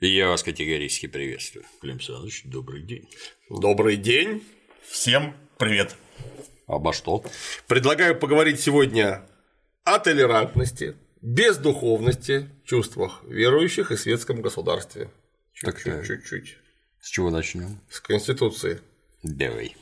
Я вас категорически приветствую. Клим Александрович, добрый день. Добрый день. Всем привет. Обо что? Предлагаю поговорить сегодня о толерантности, бездуховности, чувствах верующих и светском государстве. Чуть-чуть, чуть-чуть. С чего начнем? С Конституции. Давай.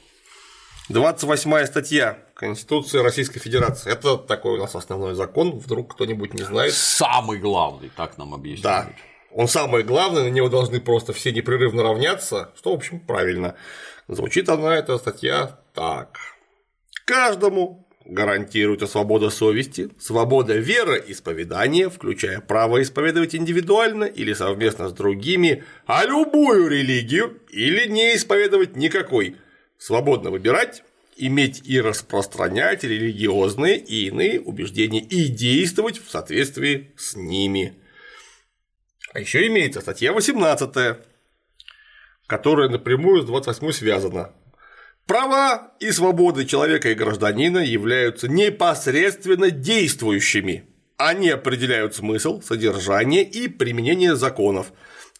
28 статья Конституции Российской Федерации. Это такой у нас основной закон, вдруг кто-нибудь не знает. Самый главный, так нам объясняют. Да. Он самый главный, на него должны просто все непрерывно равняться, что, в общем, правильно. Звучит она, эта статья, так. Каждому гарантируется свобода совести, свобода вероисповедания, включая право исповедовать индивидуально или совместно с другими, а любую религию или не исповедовать никакой, свободно выбирать, иметь и распространять религиозные и иные убеждения и действовать в соответствии с ними. А еще имеется статья 18, которая напрямую с 28 связана. Права и свободы человека и гражданина являются непосредственно действующими. Они определяют смысл, содержание и применение законов,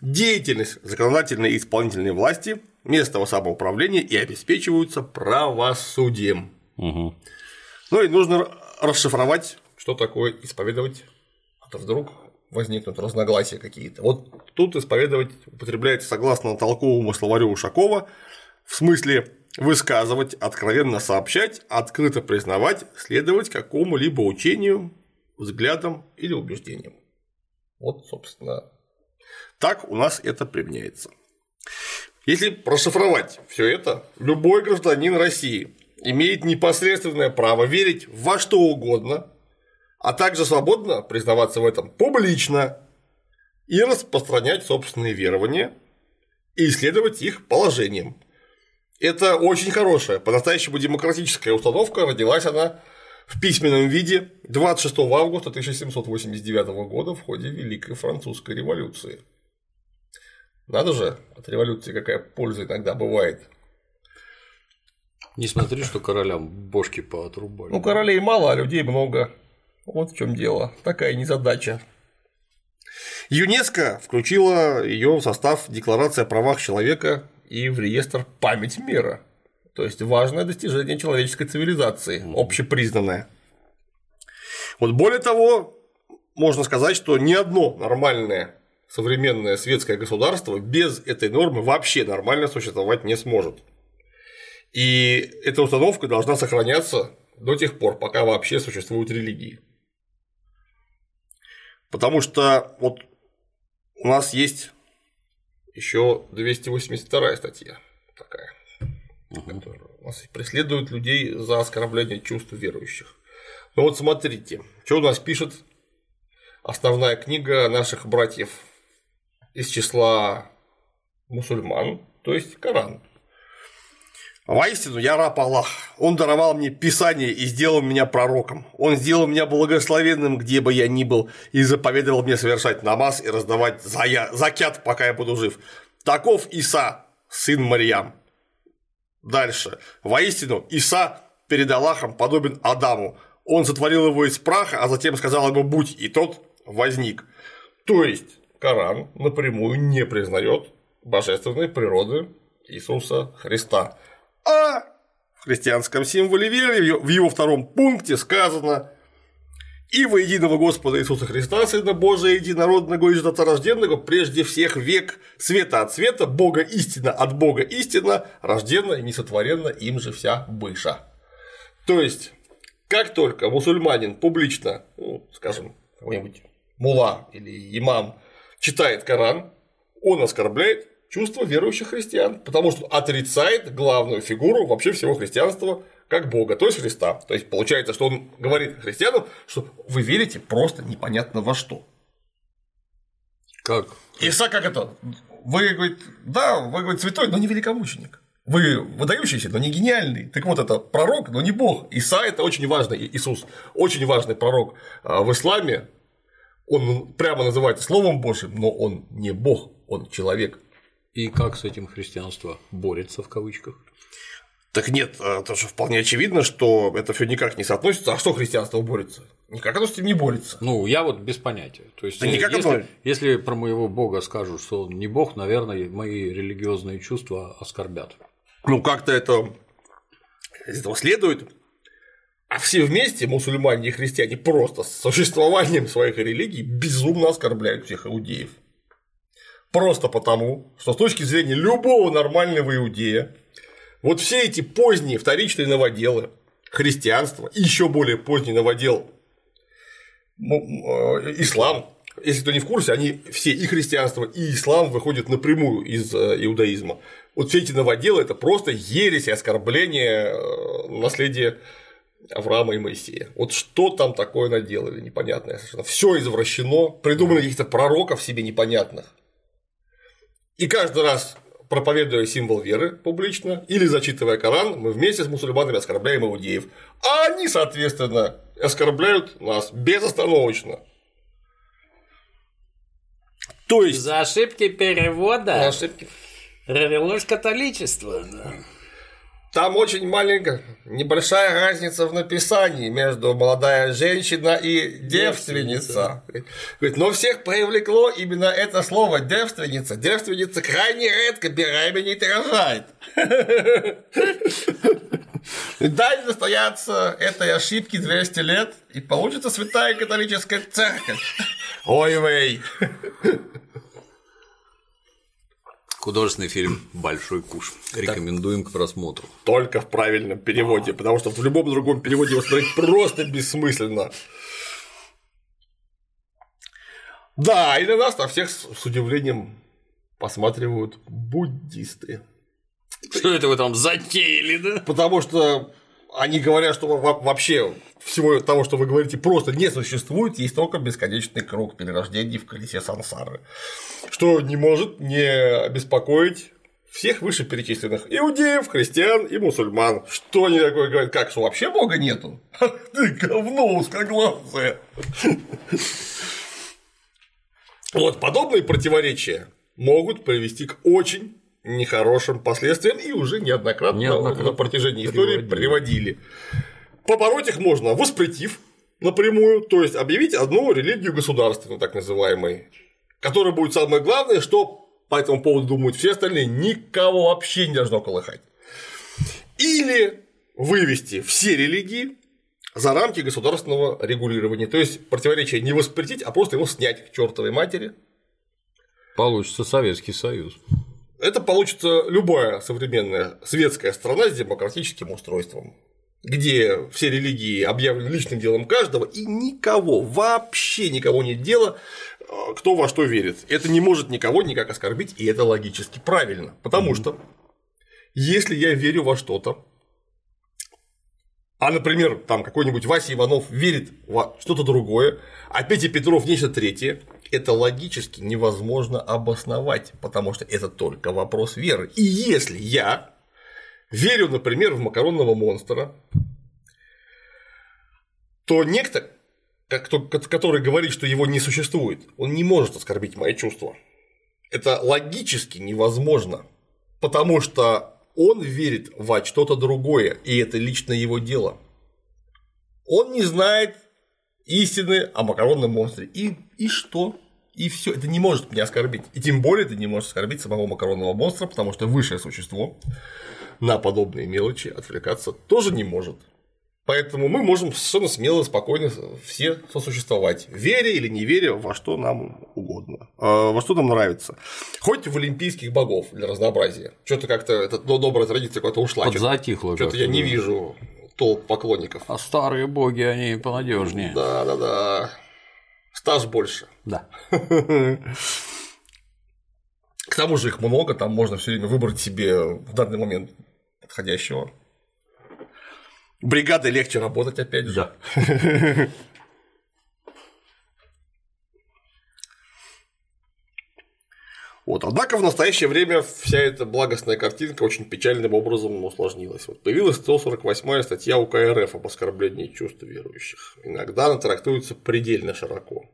деятельность законодательной и исполнительной власти, место самоуправления и обеспечиваются правосудием. Угу. Ну и нужно расшифровать, что такое исповедовать, а то вдруг возникнут разногласия какие-то. Вот тут исповедовать употребляется согласно толковому словарю Ушакова в смысле высказывать, откровенно сообщать, открыто признавать, следовать какому-либо учению, взглядам или убеждениям. Вот, собственно, так у нас это применяется. Если расшифровать все это, любой гражданин России имеет непосредственное право верить во что угодно, а также свободно признаваться в этом публично и распространять собственные верования и исследовать их положением. Это очень хорошая, по-настоящему демократическая установка, родилась она в письменном виде 26 августа 1789 года в ходе Великой Французской революции. Надо же, от революции какая польза иногда бывает. Не смотри, что королям бошки поотрубали. Ну, королей мало, а людей много. Вот в чем дело. Такая незадача. ЮНЕСКО включила ее в состав Декларации о правах человека и в реестр память мира. То есть важное достижение человеческой цивилизации, общепризнанное. Вот более того, можно сказать, что ни одно нормальное современное светское государство без этой нормы вообще нормально существовать не сможет. И эта установка должна сохраняться до тех пор, пока вообще существуют религии. Потому что вот у нас есть еще 282 статья такая, которая у нас преследует людей за оскорбление чувств верующих. Ну вот смотрите, что у нас пишет основная книга наших братьев из числа мусульман, то есть Коран. Воистину, я раб Аллах. Он даровал мне Писание и сделал меня пророком. Он сделал меня благословенным, где бы я ни был, и заповедовал мне совершать намаз и раздавать зая... закят, пока я буду жив. Таков Иса, сын Марьям. Дальше. Воистину, Иса перед Аллахом подобен Адаму. Он сотворил его из праха, а затем сказал ему «будь», и тот возник. То есть, Коран напрямую не признает божественной природы Иисуса Христа. А в христианском символе веры в его втором пункте сказано и во единого Господа Иисуса Христа, Сына Божия, единородного и рожденного, прежде всех век света от света, Бога истина от Бога истина, рождена и несотворенна им же вся быша. То есть, как только мусульманин публично, ну, скажем, какой-нибудь мула или имам читает Коран, он оскорбляет чувство верующих христиан, потому что отрицает главную фигуру вообще всего христианства как Бога, то есть Христа. То есть получается, что он говорит христианам, что вы верите просто непонятно во что. Как? Иса как это? Вы, говорит, да, вы, говорит, святой, но не великомученик. Вы выдающийся, но не гениальный. Так вот, это пророк, но не Бог. Иса – это очень важный, Иисус, очень важный пророк а в исламе. Он прямо называется Словом Божьим, но он не Бог, он человек. И как с этим христианство борется в кавычках? Так нет, это же вполне очевидно, что это все никак не соотносится. А что христианство борется? Никак оно с этим не борется. Ну, я вот без понятия. То есть, Да никак если, оно- если про моего бога скажут, что он не бог, наверное, мои религиозные чувства оскорбят. Ну, как-то это из этого следует. А все вместе, мусульмане и христиане, просто с существованием своих религий безумно оскорбляют всех иудеев. Просто потому, что с точки зрения любого нормального иудея, вот все эти поздние вторичные новоделы, христианство и еще более поздний новодел э, ислам, если кто не в курсе, они все и христианство, и ислам выходят напрямую из э, иудаизма. Вот все эти новоделы это просто ересь и оскорбление э, наследия Авраама и Моисея. Вот что там такое наделали, непонятное совершенно. Все извращено, придумали каких-то пророков себе непонятных. И каждый раз проповедуя символ веры публично или зачитывая Коран, мы вместе с мусульманами оскорбляем иудеев. А они, соответственно, оскорбляют нас безостановочно. То есть За ошибки перевода ошибки. родилось католичество. Там очень маленькая, небольшая разница в написании между молодая женщина и девственница. Говорит, но всех привлекло именно это слово девственница. Девственница крайне редко беременеет и рожает. Дай настояться этой ошибки 200 лет, и получится святая католическая церковь. Ой, вей. Художественный фильм «Большой куш». Рекомендуем к просмотру. Только в правильном переводе, потому что в любом другом переводе его смотреть просто бессмысленно. Да, и на нас на всех с с удивлением посматривают буддисты. Что это вы там затеяли, да? Потому что они говорят, что во- вообще всего того, что вы говорите, просто не существует, есть только бесконечный круг перерождений в колесе сансары, что не может не беспокоить всех вышеперечисленных иудеев, христиан и мусульман. Что они такое говорят? Как, что вообще Бога нету? Ты говно узкоглазое. Вот подобные противоречия могут привести к очень нехорошим последствиям и уже неоднократно, Неоднократно на протяжении истории приводили. приводили. Побороть их можно воспретив напрямую, то есть объявить одну религию государственную, так называемой, которая будет самое главное, что по этому поводу думают все остальные, никого вообще не должно колыхать. Или вывести все религии за рамки государственного регулирования. То есть противоречие не воспретить, а просто его снять к чертовой матери. Получится Советский Союз. Это получится любая современная светская страна с демократическим устройством, где все религии объявлены личным делом каждого, и никого, вообще никого нет дела, э, кто во что верит. Это не может никого никак оскорбить, и это логически правильно. Потому что если я верю во что-то, а, например, там какой-нибудь Вася Иванов верит во что-то другое, а Петя Петров нечто третье, это логически невозможно обосновать, потому что это только вопрос веры. И если я верю, например, в макаронного монстра, то некто, который говорит, что его не существует, он не может оскорбить мои чувства. Это логически невозможно, потому что он верит во что-то другое, и это лично его дело. Он не знает истины о макаронном монстре. И, и что? И все. Это не может меня оскорбить. И тем более это не может оскорбить самого макаронного монстра, потому что высшее существо на подобные мелочи отвлекаться тоже не может. Поэтому мы можем совершенно смело, спокойно все сосуществовать, веря или не веря во что нам угодно, э, во что нам нравится. Хоть в олимпийских богов для разнообразия. Что-то как-то эта добрая традиция куда-то ушла. Что-то Подзатихло. что-то я не вижу толп поклонников. А старые боги, они понадежнее. Да, да, да. Стаж больше. Да. К тому же их много, там можно все время выбрать себе в данный момент подходящего. Бригадой легче работать, опять же. Да. Вот. Однако в настоящее время вся эта благостная картинка очень печальным образом усложнилась. Вот появилась 148 статья УК РФ об оскорблении чувств верующих. Иногда она трактуется предельно широко.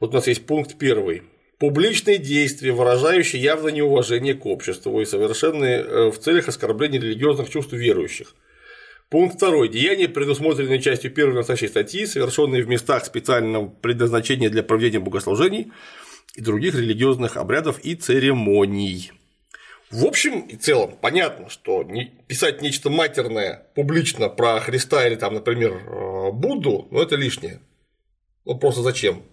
Вот у нас есть пункт первый. Публичные действия, выражающие явное неуважение к обществу и совершенные э, в целях оскорбления религиозных чувств верующих. Пункт 2. Деяния, предусмотренные частью 1 настоящей статьи, совершенные в местах специального предназначения для проведения богослужений и других религиозных обрядов и церемоний. В общем и целом понятно, что писать нечто матерное публично про Христа или там, например, э, Будду, ну это лишнее. Ну просто зачем?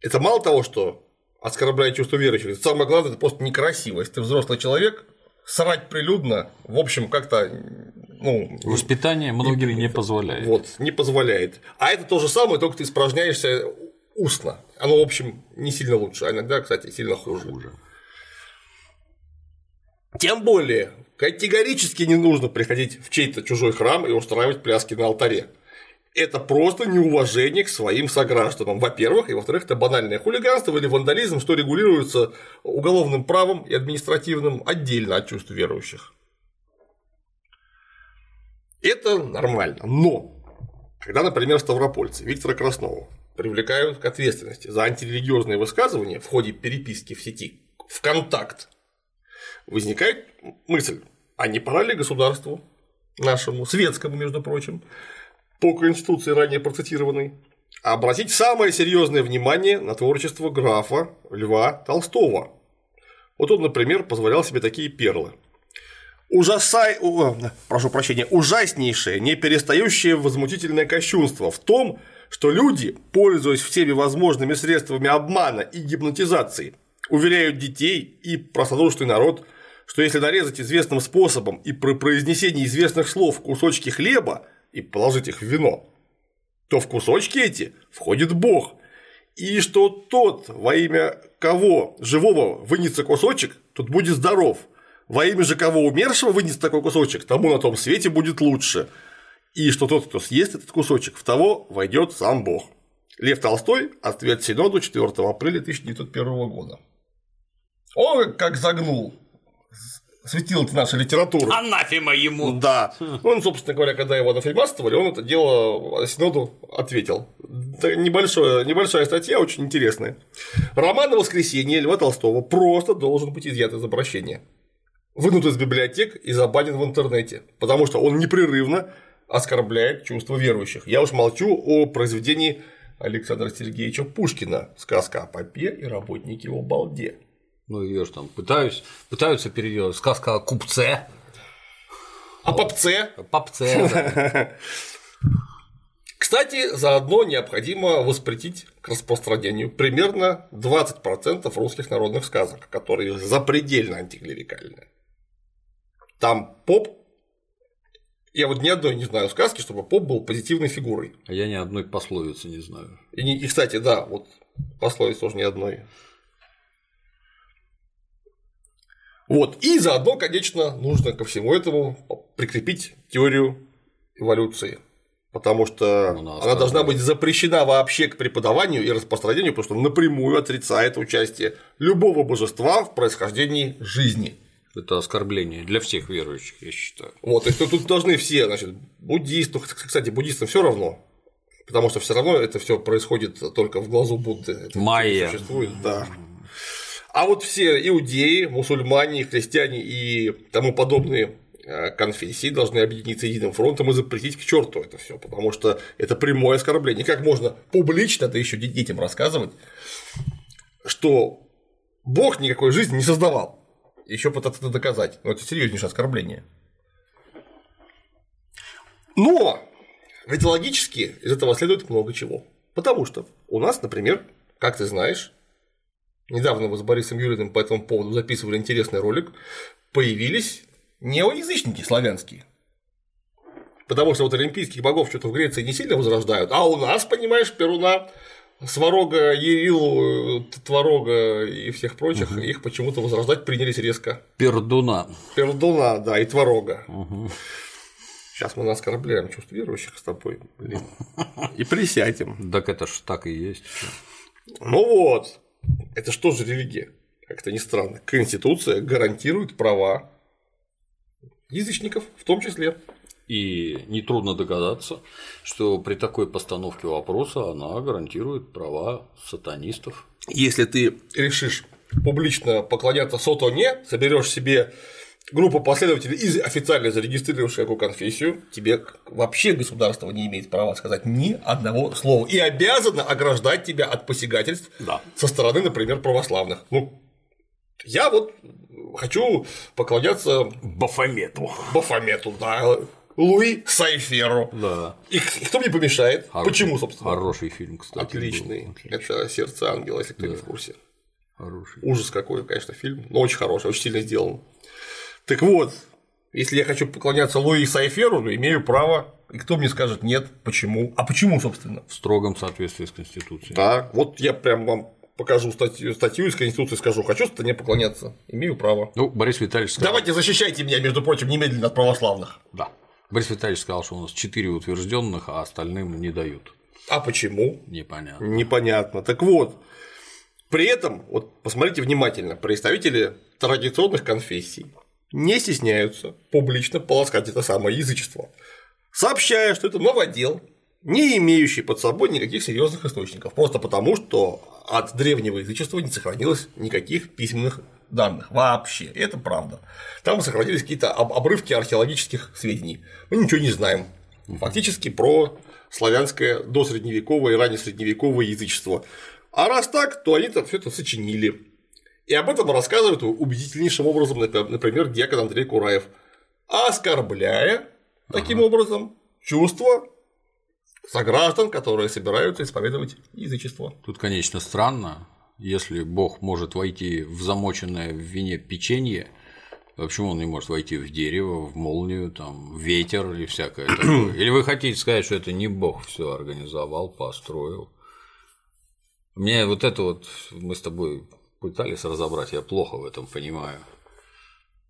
Это мало того, что оскорбляет чувство верующих, это самое главное, это просто некрасиво. Если ты взрослый человек, срать прилюдно, в общем, как-то ну, Воспитание многим не, не позволяет. Вот, не позволяет. А это то же самое, только ты испражняешься устно. Оно, в общем, не сильно лучше, а иногда, кстати, сильно хуже. хуже. Тем более, категорически не нужно приходить в чей-то чужой храм и устраивать пляски на алтаре это просто неуважение к своим согражданам, во-первых, и во-вторых, это банальное хулиганство или вандализм, что регулируется уголовным правом и административным отдельно от чувств верующих. Это нормально, но когда, например, ставропольцы Виктора Краснова привлекают к ответственности за антирелигиозные высказывания в ходе переписки в сети ВКонтакт, возникает мысль, а не пора ли государству нашему, светскому, между прочим, по Конституции, ранее процитированной, обратить самое серьезное внимание на творчество графа Льва Толстого. Вот он, например, позволял себе такие перлы. Ужасай... прошу прощения, ужаснейшее, не перестающее возмутительное кощунство в том, что люди, пользуясь всеми возможными средствами обмана и гипнотизации, уверяют детей и простодушный народ, что если нарезать известным способом и при произнесении известных слов кусочки хлеба, и положить их в вино, то в кусочки эти входит Бог, и что тот, во имя кого живого вынется кусочек, тот будет здоров, во имя же кого умершего вынес такой кусочек, тому на том свете будет лучше, и что тот, кто съест этот кусочек, в того войдет сам Бог. Лев Толстой, ответ Синоду 4 апреля 1901 года. О, как загнул светило нашей литературы. Анафема ему. Да. Он, собственно говоря, когда его анафемаствовали, он это дело Синоду ответил. Это небольшое, небольшая статья, очень интересная. Роман на воскресенье Льва Толстого просто должен быть изъят из обращения. Вынут из библиотек и забанен в интернете, потому что он непрерывно оскорбляет чувства верующих. Я уж молчу о произведении Александра Сергеевича Пушкина «Сказка о попе и работнике его балде». Ну, ее же там пытаюсь, пытаются переделать. Сказка о купце. О попце. О попце, да. Кстати, заодно необходимо воспретить к распространению примерно 20% русских народных сказок, которые запредельно антиклерикальные. Там поп я вот ни одной не знаю сказки, чтобы поп был позитивной фигурой. А я ни одной пословицы не знаю. И, и кстати, да, вот пословицы тоже ни одной. Вот. И заодно, конечно, нужно ко всему этому прикрепить теорию эволюции. Потому что она, она должна быть запрещена вообще к преподаванию и распространению, потому что напрямую отрицает участие любого божества в происхождении жизни. Это оскорбление для всех верующих, я считаю. Вот, то есть тут должны все, значит, буддисты, кстати, буддистам все равно, потому что все равно это все происходит только в глазу Будды. Майя. Существует, да. А вот все иудеи, мусульмане, христиане и тому подобные э, конфессии должны объединиться единым фронтом и запретить к черту это все, потому что это прямое оскорбление. Как можно публично это еще детям рассказывать, что Бог никакой жизни не создавал, еще пытаться это доказать. Но это серьезнейшее оскорбление. Но ведь логически из этого следует много чего. Потому что у нас, например, как ты знаешь, недавно мы с Борисом Юриным по этому поводу записывали интересный ролик, появились неоязычники славянские. Потому что вот олимпийских богов что-то в Греции не сильно возрождают, а у нас, понимаешь, Перуна, Сварога, Ерил, Творога и всех прочих, угу. их почему-то возрождать принялись резко. Пердуна. Пердуна, да, и Творога. Угу. Сейчас мы оскорбляем чувство верующих с тобой, блин. И присядем. Так это ж так и есть. Ну вот. Это что же религия? Как-то не странно. Конституция гарантирует права язычников в том числе. И нетрудно догадаться, что при такой постановке вопроса она гарантирует права сатанистов. Если ты решишь публично поклоняться сатане, соберешь себе группу последователей из официально зарегистрировавших эту конфессию, тебе вообще государство не имеет права сказать ни одного слова и обязано ограждать тебя от посягательств Да. со стороны, например, православных. Ну, я вот хочу поклоняться Бафомету. Бафомету, да, Луи Сайферу. Да. И, и кто мне помешает? Хороший- Почему, собственно? Хороший фильм, кстати. Отличный. был. Это сердце ангела, если кто не в курсе. Хороший. Ужас какой, конечно, фильм, но очень хороший, очень сильно сделан. Так вот, если я хочу поклоняться Луи Сайферу, то имею право. И кто мне скажет нет, почему? А почему, собственно? В строгом соответствии с Конституцией. Да, вот я прям вам покажу статью, статью из Конституции, скажу, хочу не поклоняться, имею право. Ну, Борис Витальевич сказал, Давайте защищайте меня, между прочим, немедленно от православных. Да. Борис Витальевич сказал, что у нас четыре утвержденных, а остальным не дают. А почему? Непонятно. Непонятно. Так вот, при этом, вот посмотрите внимательно, представители традиционных конфессий не стесняются публично полоскать это самое язычество, сообщая, что это новодел, не имеющий под собой никаких серьезных источников, просто потому, что от древнего язычества не сохранилось никаких письменных данных вообще. И это правда. Там сохранились какие-то об- обрывки археологических сведений. Мы ничего не знаем. Фактически про славянское досредневековое и раннесредневековое язычество. А раз так, то они там все это сочинили. И об этом рассказывает убедительнейшим образом, например, диакон Андрей Кураев, оскорбляя таким образом чувства сограждан, которые собираются исповедовать язычество. Тут, конечно, странно, если Бог может войти в замоченное в вине печенье, то почему он не может войти в дерево, в молнию, там, в ветер или всякое такое? Или вы хотите сказать, что это не Бог все организовал, построил? Мне вот это вот мы с тобой пытались разобрать, я плохо в этом понимаю.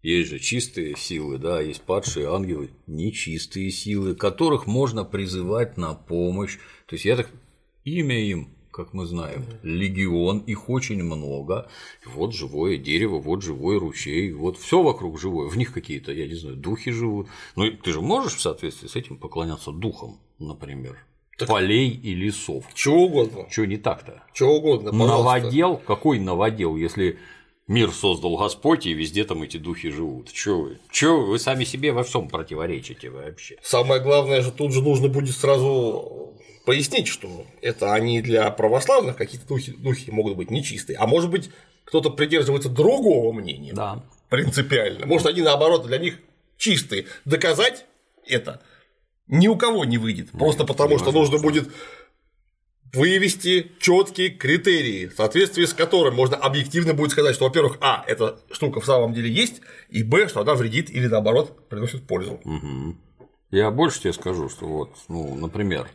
Есть же чистые силы, да, есть падшие ангелы, нечистые силы, которых можно призывать на помощь. То есть я так имя им, как мы знаем, легион, их очень много. Вот живое дерево, вот живой ручей, вот все вокруг живое. В них какие-то, я не знаю, духи живут. Ну, ты же можешь в соответствии с этим поклоняться духам, например, полей и лесов. Чего угодно. Что не так-то? Чего угодно, пожалуйста. Новодел? Какой новодел, если мир создал Господь, и везде там эти духи живут? Чё вы? Чё? Вы сами себе во всем противоречите вообще. Самое главное же тут же нужно будет сразу пояснить, что это они для православных какие-то духи, духи могут быть нечистые, а может быть кто-то придерживается другого мнения Да. принципиально. Может они наоборот для них чистые. Доказать это ни у кого не выйдет, просто потому что нужно будет вывести четкие критерии, в соответствии с которыми можно объективно будет сказать, что, во-первых, а, эта штука в самом деле есть, и б, что она вредит или наоборот приносит пользу. Я больше тебе скажу, что вот, ну, например,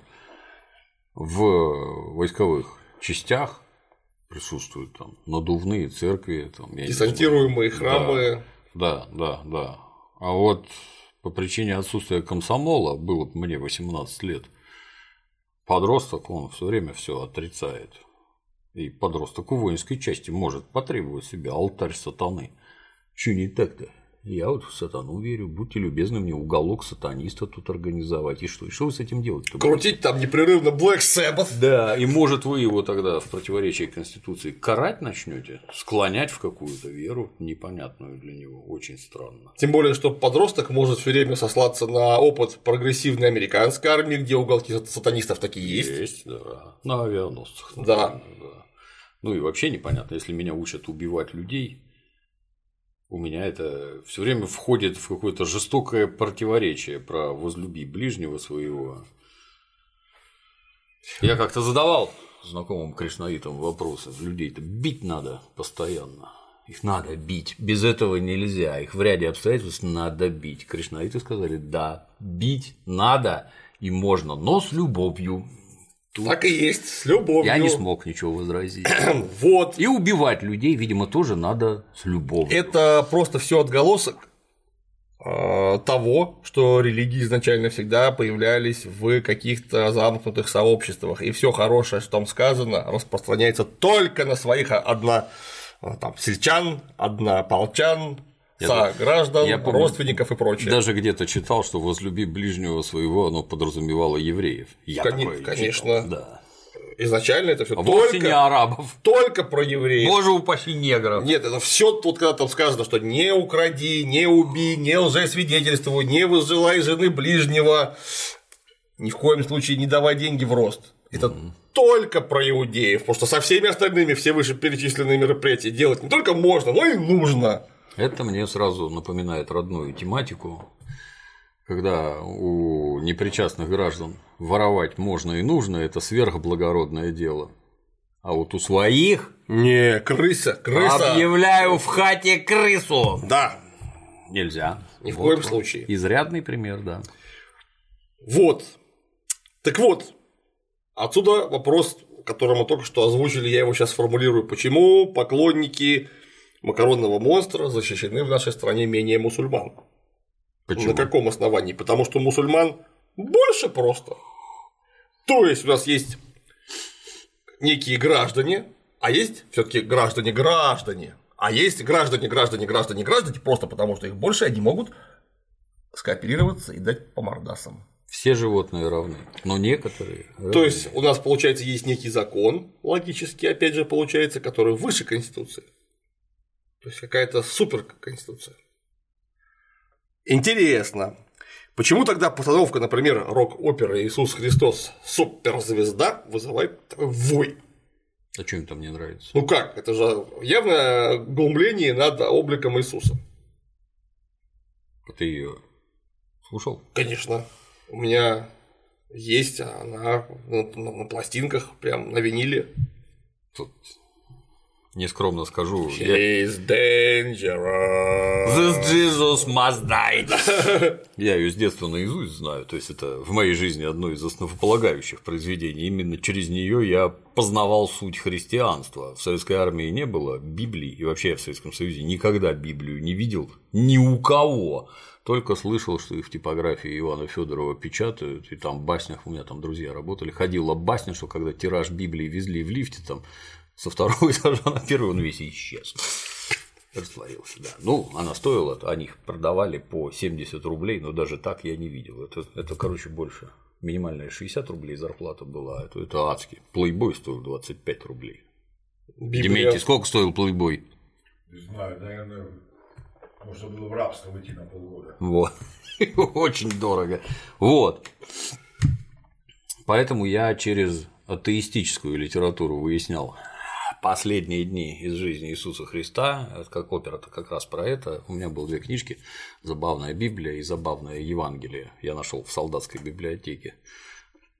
в войсковых частях присутствуют там надувные церкви, там. Десантируемые храмы. Да, да, да. А вот по причине отсутствия комсомола, было бы мне 18 лет, подросток, он все время все отрицает. И подросток в воинской части может потребовать себе алтарь сатаны. Че не так-то? Я вот в сатану верю, будьте любезны мне уголок сатаниста тут организовать. И что? И что вы с этим делать? Крутить там непрерывно Black Sabbath. Да, и может вы его тогда в противоречии Конституции карать начнете, склонять в какую-то веру непонятную для него, очень странно. Тем более, что подросток может все время сослаться на опыт прогрессивной американской армии, где уголки сат- сатанистов такие есть. Есть, да. На авианосцах. Да. да. Ну и вообще непонятно, если меня учат убивать людей, у меня это все время входит в какое-то жестокое противоречие про возлюби ближнего своего. Я как-то задавал знакомым кришнаитам вопросы. Людей-то бить надо постоянно. Их надо бить. Без этого нельзя. Их в ряде обстоятельств надо бить. Кришнаиты сказали, да, бить надо и можно, но с любовью. Так и есть, с любовью. Я не смог ничего возразить. Вот. И убивать людей, видимо, тоже надо с любовью. Это просто все отголосок э, того, что религии изначально всегда появлялись в каких-то замкнутых сообществах, и все хорошее, что там сказано, распространяется только на своих одна э, там, сельчан, однополчан, сограждан, я помню, родственников и прочее. Даже где-то читал, что возлюби ближнего своего, оно подразумевало евреев. Я Кон- такое конечно. читал, да. Изначально это все А только, не арабов. только про евреев. Боже упаси негров. Нет, это все тут, когда там сказано, что не укради, не убей, не лжесвидетельствуй, не возжелай жены ближнего, ни в коем случае не давай деньги в рост. Это только про иудеев, потому что со всеми остальными все вышеперечисленные мероприятия делать не только можно, но и нужно. Это мне сразу напоминает родную тематику, когда у непричастных граждан воровать можно и нужно, это сверхблагородное дело. А вот у своих Не, крыса, крыса. объявляю в хате крысу. Да, Нельзя. ни в Вот. коем случае. Изрядный пример, да. Вот. Так вот, отсюда вопрос, который мы только что озвучили, я его сейчас формулирую. Почему поклонники макаронного монстра защищены в нашей стране менее мусульман? Почему? На каком основании? Потому что мусульман больше просто. То есть у нас есть некие граждане, а есть все-таки граждане-граждане, а есть граждане-граждане-граждане-граждане, просто потому что их больше, они могут скооперироваться и дать по мордасам. Все животные равны, но некоторые. То есть у нас, получается, есть некий закон, логически, опять же, получается, который выше Конституции. То есть какая-то супер конституция. Интересно. Почему тогда постановка, например, рок-оперы Иисус Христос суперзвезда вызывает такой вой? А что им там не нравится? Ну как? Это же явное глумление над обликом Иисуса. А Ты ее слушал? Конечно. У меня есть она на, на- на пластинках, прям на виниле. Тут нескромно скажу. Я... He's dangerous. This Jesus must die. Я ее с детства наизусть знаю, то есть это в моей жизни одно из основополагающих произведений. Именно через нее я познавал суть христианства. В советской армии не было Библии, и вообще я в Советском Союзе никогда Библию не видел ни у кого. Только слышал, что их в типографии Ивана Федорова печатают, и там в баснях у меня там друзья работали. Ходила басня, что когда тираж Библии везли в лифте, там со второго этажа на первый он весь исчез. Растворился, да. Ну, она стоила, они их продавали по 70 рублей, но даже так я не видел. Это, это короче, больше. Минимальная 60 рублей зарплата была, это, это адски. Плейбой стоил 25 рублей. Библия. Дементий, сколько стоил плейбой? Не знаю, наверное, можно было в рабство выйти на полгода. Вот. Очень дорого. Вот. Поэтому я через атеистическую литературу выяснял последние дни из жизни Иисуса Христа, как опера-то как раз про это. У меня было две книжки «Забавная Библия» и «Забавное Евангелие». Я нашел в солдатской библиотеке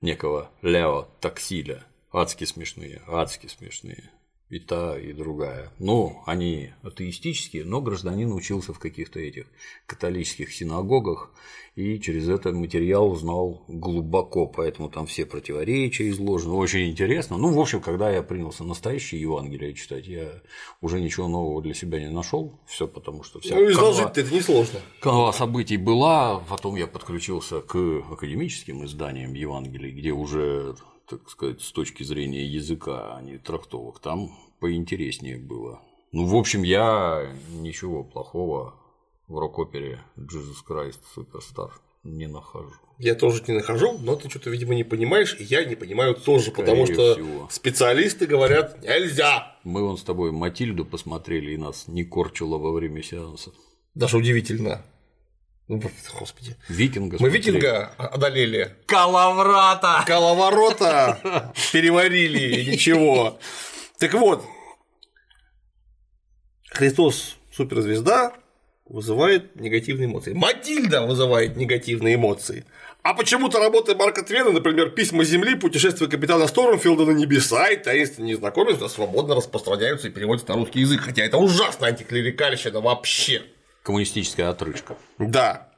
некого Лео Таксиля. Адски смешные, адски смешные. И та, и другая. Ну, они атеистические, но гражданин учился в каких-то этих католических синагогах, и через этот материал узнал глубоко, поэтому там все противоречия изложены. Очень интересно. Ну, в общем, когда я принялся настоящее Евангелие читать, я уже ничего нового для себя не нашел. Все потому что вся Ну, изложить-то это несложно. канва событий была, потом я подключился к академическим изданиям Евангелий, где уже, так сказать, с точки зрения языка, а не трактовок, там поинтереснее было. Ну, в общем, я ничего плохого в рок-опере Jesus Christ Superstar не нахожу. Я тоже не нахожу, но ты что-то, видимо, не понимаешь, и я не понимаю тоже, потому Скорее что всего. специалисты говорят нельзя. Мы вон с тобой Матильду посмотрели, и нас не корчило во время сеанса. Даже удивительно. Ну, Господи. Викинга Мы смотрели. викинга одолели. Калаврата! Коловорота переварили, и ничего. Так вот, Христос суперзвезда вызывает негативные эмоции. Матильда вызывает негативные эмоции. А почему-то работы Марка Твена, например, «Письма Земли», «Путешествие капитана Стормфилда на небеса» и «Таинственный незнакомец» свободно распространяются и переводятся на русский язык, хотя это ужасно антиклерикальщина вообще. Коммунистическая отрыжка. Да.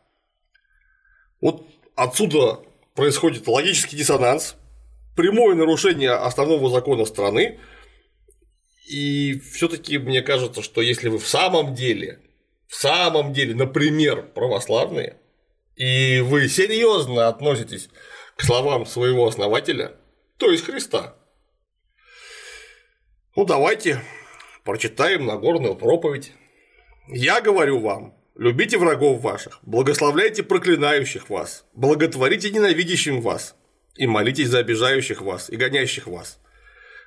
Вот отсюда происходит логический диссонанс, прямое нарушение основного закона страны, и все-таки мне кажется, что если вы в самом деле, в самом деле, например, православные, и вы серьезно относитесь к словам своего основателя, то есть Христа, ну давайте прочитаем Нагорную проповедь Я говорю вам, любите врагов ваших, благословляйте проклинающих вас, благотворите ненавидящим вас, и молитесь за обижающих вас и гонящих вас.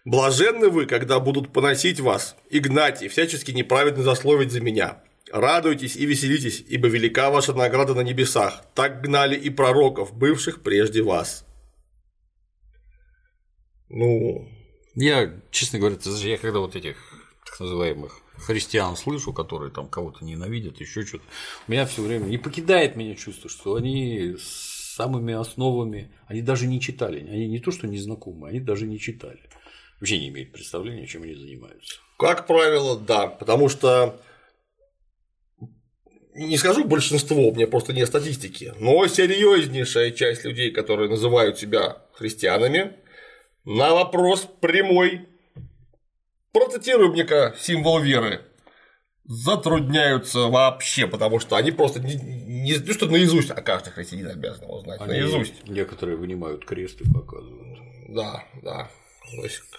Блаженны вы, когда будут поносить вас и гнать, и всячески неправедно засловить за меня. Радуйтесь и веселитесь, ибо велика ваша награда на небесах. Так гнали и пророков, бывших прежде вас. Ну, Я, честно говоря, я когда вот этих так называемых христиан слышу, которые там кого-то ненавидят, еще что-то, у меня все время не покидает меня чувство, что они с самыми основами, они даже не читали, они не то, что не знакомы, они даже не читали. Вообще не имеют представления, чем они занимаются. Как правило, да, потому что не скажу большинство, у меня просто нет статистики, но серьезнейшая часть людей, которые называют себя христианами, на вопрос прямой процитируй мне-ка символ веры, затрудняются вообще, потому что они просто не, не то, что наизусть, а каждый христианин обязан его знать, Они наизусть. Некоторые вынимают крест и показывают. Да, да.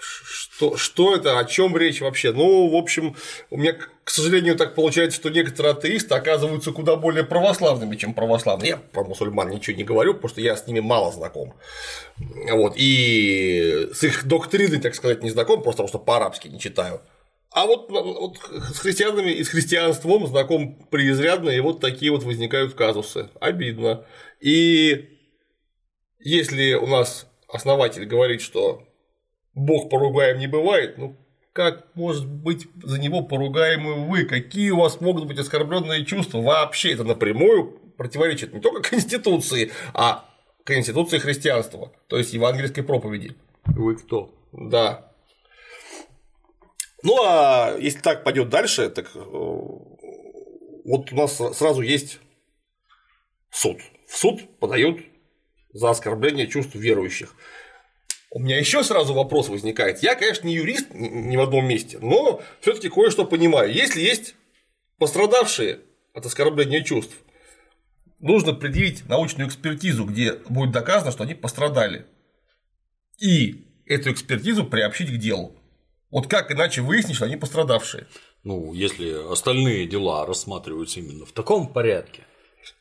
Что, что это, о чем речь вообще? Ну, в общем, у меня, к сожалению, так получается, что некоторые атеисты оказываются куда более православными, чем православные. Я про мусульман ничего не говорю, потому что я с ними мало знаком. Вот, и с их доктриной, так сказать, не знаком, просто потому что по-арабски не читаю. А вот, вот с христианами и с христианством знаком преизрядно, и вот такие вот возникают казусы. Обидно. И если у нас основатель говорит, что Бог поругаем не бывает, ну как может быть за него поругаемы вы? Какие у вас могут быть оскорбленные чувства? Вообще это напрямую противоречит не только Конституции, а Конституции христианства, то есть евангельской проповеди. Вы кто? Да. Ну а если так пойдет дальше, так э, вот у нас сразу есть суд. В суд подают за оскорбление чувств верующих. У меня еще сразу вопрос возникает. Я, конечно, не юрист ни в одном месте, но все-таки кое-что понимаю. Если есть пострадавшие от оскорбления чувств, нужно предъявить научную экспертизу, где будет доказано, что они пострадали. И эту экспертизу приобщить к делу. Вот как иначе выяснить, что они пострадавшие? Ну, если остальные дела рассматриваются именно в таком порядке,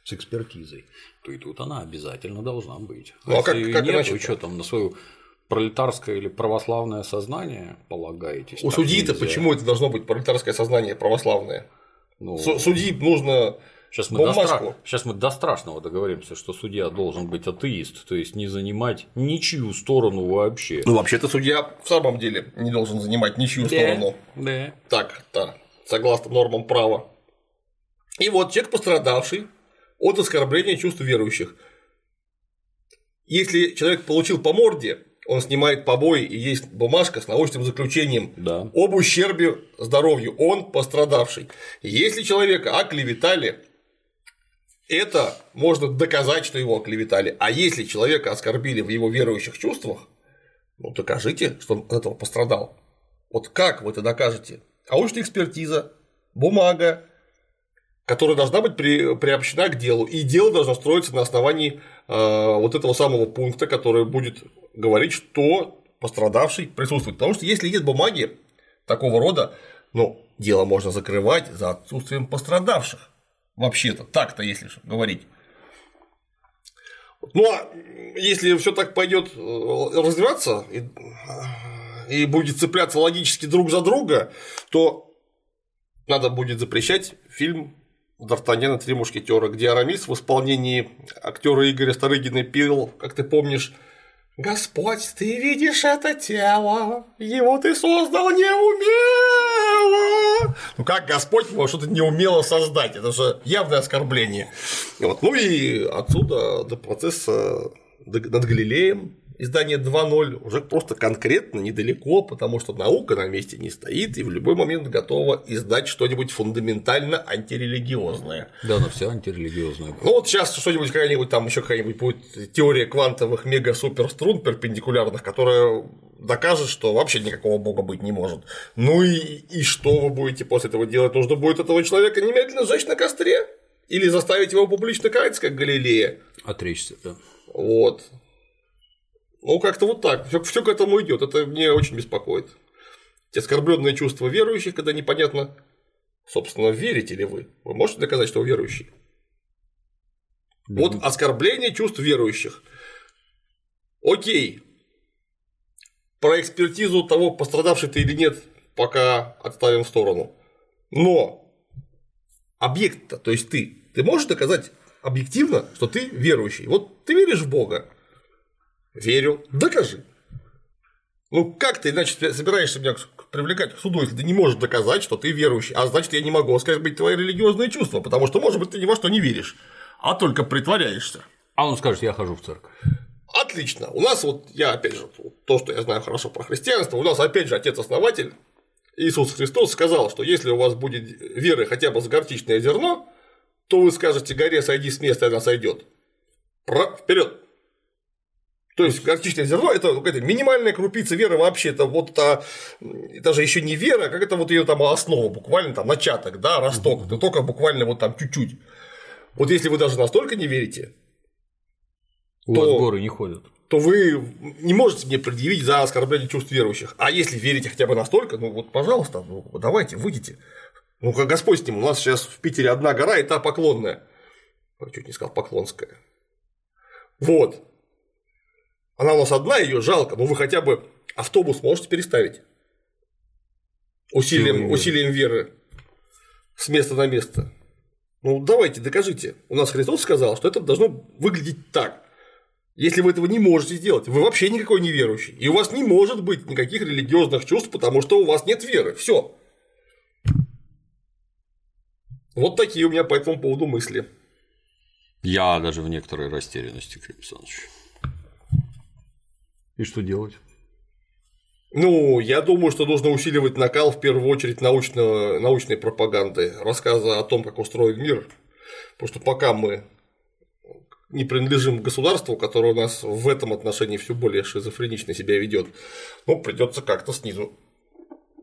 с экспертизой, то и тут она обязательно должна быть. Ну, а как- если как нет, иначе-то? вы что там на свое пролетарское или православное сознание полагаетесь? У судьи-то почему это должно быть пролетарское сознание православное? Ну, Су- Судьи нужно Сейчас мы, до бумажку. стра- сейчас мы до страшного договоримся, что судья должен быть атеист, то есть не занимать ничью сторону вообще. Ну, вообще-то судья в самом деле не должен занимать ничью сторону. Да. Так, да, согласно нормам права. И вот человек, пострадавший от оскорбления чувств верующих. Если человек получил по морде, он снимает побои и есть бумажка с научным заключением Да. об ущербе здоровью, он пострадавший. Если человека оклеветали, это можно доказать, что его оклеветали. А если человека оскорбили в его верующих чувствах, ну докажите, что он от этого пострадал. Вот как вы это докажете? Научная экспертиза, бумага, которая должна быть при- приобщена к делу. И дело должно строиться на основании вот этого самого пункта, который будет говорить, что пострадавший присутствует. Потому что если нет бумаги такого рода, ну, дело можно закрывать за отсутствием пострадавших. Вообще-то, так-то, если говорить. Ну а если все так пойдет развиваться и, и будет цепляться логически друг за друга, то надо будет запрещать фильм Д'Артаньян и три мушкетера, где Арамис в исполнении актера Игоря Старыгина пел, как ты помнишь, Господь, ты видишь это тело, его ты создал неумело. Ну как Господь может что-то неумело создать? Это же явное оскорбление. Вот. Ну и отсюда до процесса над Галилеем издание 2.0 уже просто конкретно недалеко, потому что наука на месте не стоит и в любой момент готова издать что-нибудь фундаментально антирелигиозное. Да, но все антирелигиозное. Ну вот сейчас что-нибудь какая-нибудь там еще какая-нибудь будет теория квантовых мега-суперструн перпендикулярных, которая докажет, что вообще никакого бога быть не может. Ну и, и что вы будете после этого делать? Нужно будет этого человека немедленно сжечь на костре? Или заставить его публично каяться, как Галилея? Отречься, да. Вот. Ну, как-то вот так. Все, к этому идет. Это мне очень беспокоит. Эти оскорбленные чувства верующих, когда непонятно, Собственно, верите ли вы? Вы можете доказать, что вы верующий? Вот оскорбление чувств верующих. Окей. Про экспертизу того, пострадавший ты или нет, пока отставим в сторону. Но объект-то, то есть ты, ты можешь доказать объективно, что ты верующий. Вот ты веришь в Бога. Верю. Докажи. Ну как ты иначе собираешься меня привлекать к суду, если ты не можешь доказать, что ты верующий? А значит, я не могу оскорбить твои религиозные чувства, потому что, может быть, ты ни во что не веришь, а только притворяешься. А он скажет, я хожу в церковь. Отлично. У нас вот, я опять же, то, что я знаю хорошо про христианство, у нас опять же отец-основатель Иисус Христос сказал, что если у вас будет веры хотя бы с горчичное зерно, то вы скажете горе сойди с места, и она сойдет. Вперед! То есть горчичное зерно это какая-то минимальная крупица веры вообще, это вот это, это же еще не вера, а как это вот ее там основа, буквально там начаток, да, росток, это только буквально вот там чуть-чуть. Вот если вы даже настолько не верите, у то, вас горы не ходят. То вы не можете мне предъявить за оскорбление чувств верующих. А если верите хотя бы настолько, ну вот, пожалуйста, ну, давайте, выйдите. Ну, как Господь с ним, у нас сейчас в Питере одна гора, и та поклонная. Чуть не сказал поклонская. Вот. Она у нас одна, ее жалко, но вы хотя бы автобус можете переставить. Усилием, усилием веры с места на место. Ну, давайте, докажите. У нас Христос сказал, что это должно выглядеть так. Если вы этого не можете сделать, вы вообще никакой не верующий. И у вас не может быть никаких религиозных чувств, потому что у вас нет веры. Все. Вот такие у меня по этому поводу мысли. Я даже в некоторой растерянности, Клим Александрович. И что делать? Ну, я думаю, что нужно усиливать накал в первую очередь научного, научной пропаганды, рассказа о том, как устроен мир. Потому что пока мы не принадлежим государству, которое у нас в этом отношении все более шизофренично себя ведет, ну, придется как-то снизу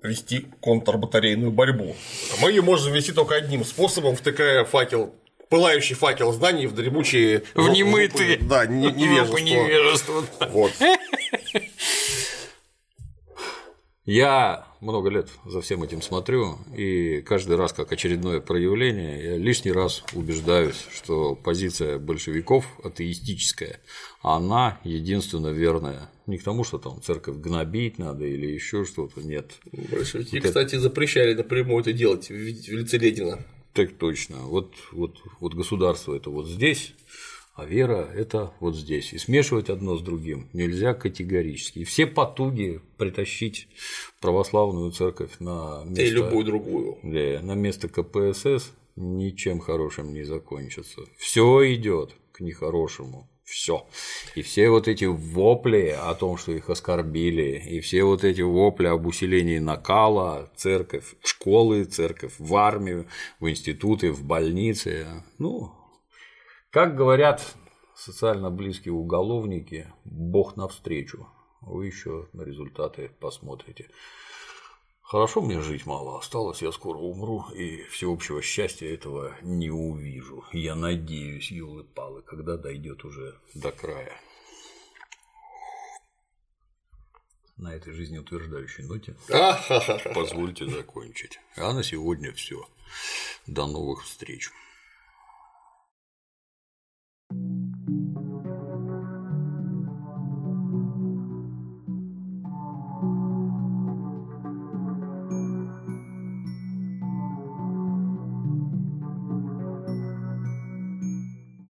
вести контрбатарейную борьбу. Мы ее можем вести только одним способом, втыкая факел пылающий факел знаний в дремучие... В немытые. Да, невежество. невежество. Вот. Я много лет за всем этим смотрю, и каждый раз, как очередное проявление, я лишний раз убеждаюсь, что позиция большевиков атеистическая, она единственно верная. Не к тому, что там церковь гнобить надо или еще что-то, нет. Большевики, вот кстати, это... запрещали напрямую это делать в лице Ленина. Так точно. Вот, вот, вот государство это вот здесь, а вера – это вот здесь. И смешивать одно с другим нельзя категорически. И все потуги притащить православную церковь на место… И любую другую. Да, на место КПСС ничем хорошим не закончится. Все идет к нехорошему. Все. И все вот эти вопли о том, что их оскорбили, и все вот эти вопли об усилении накала, церковь, в школы, церковь в армию, в институты, в больницы, ну, как говорят социально близкие уголовники, Бог навстречу. Вы еще на результаты посмотрите. Хорошо мне жить мало осталось, я скоро умру, и всеобщего счастья этого не увижу. Я надеюсь, елы-палы, когда дойдет уже до края. На этой жизнеутверждающей ноте позвольте закончить. А на сегодня все. До новых встреч.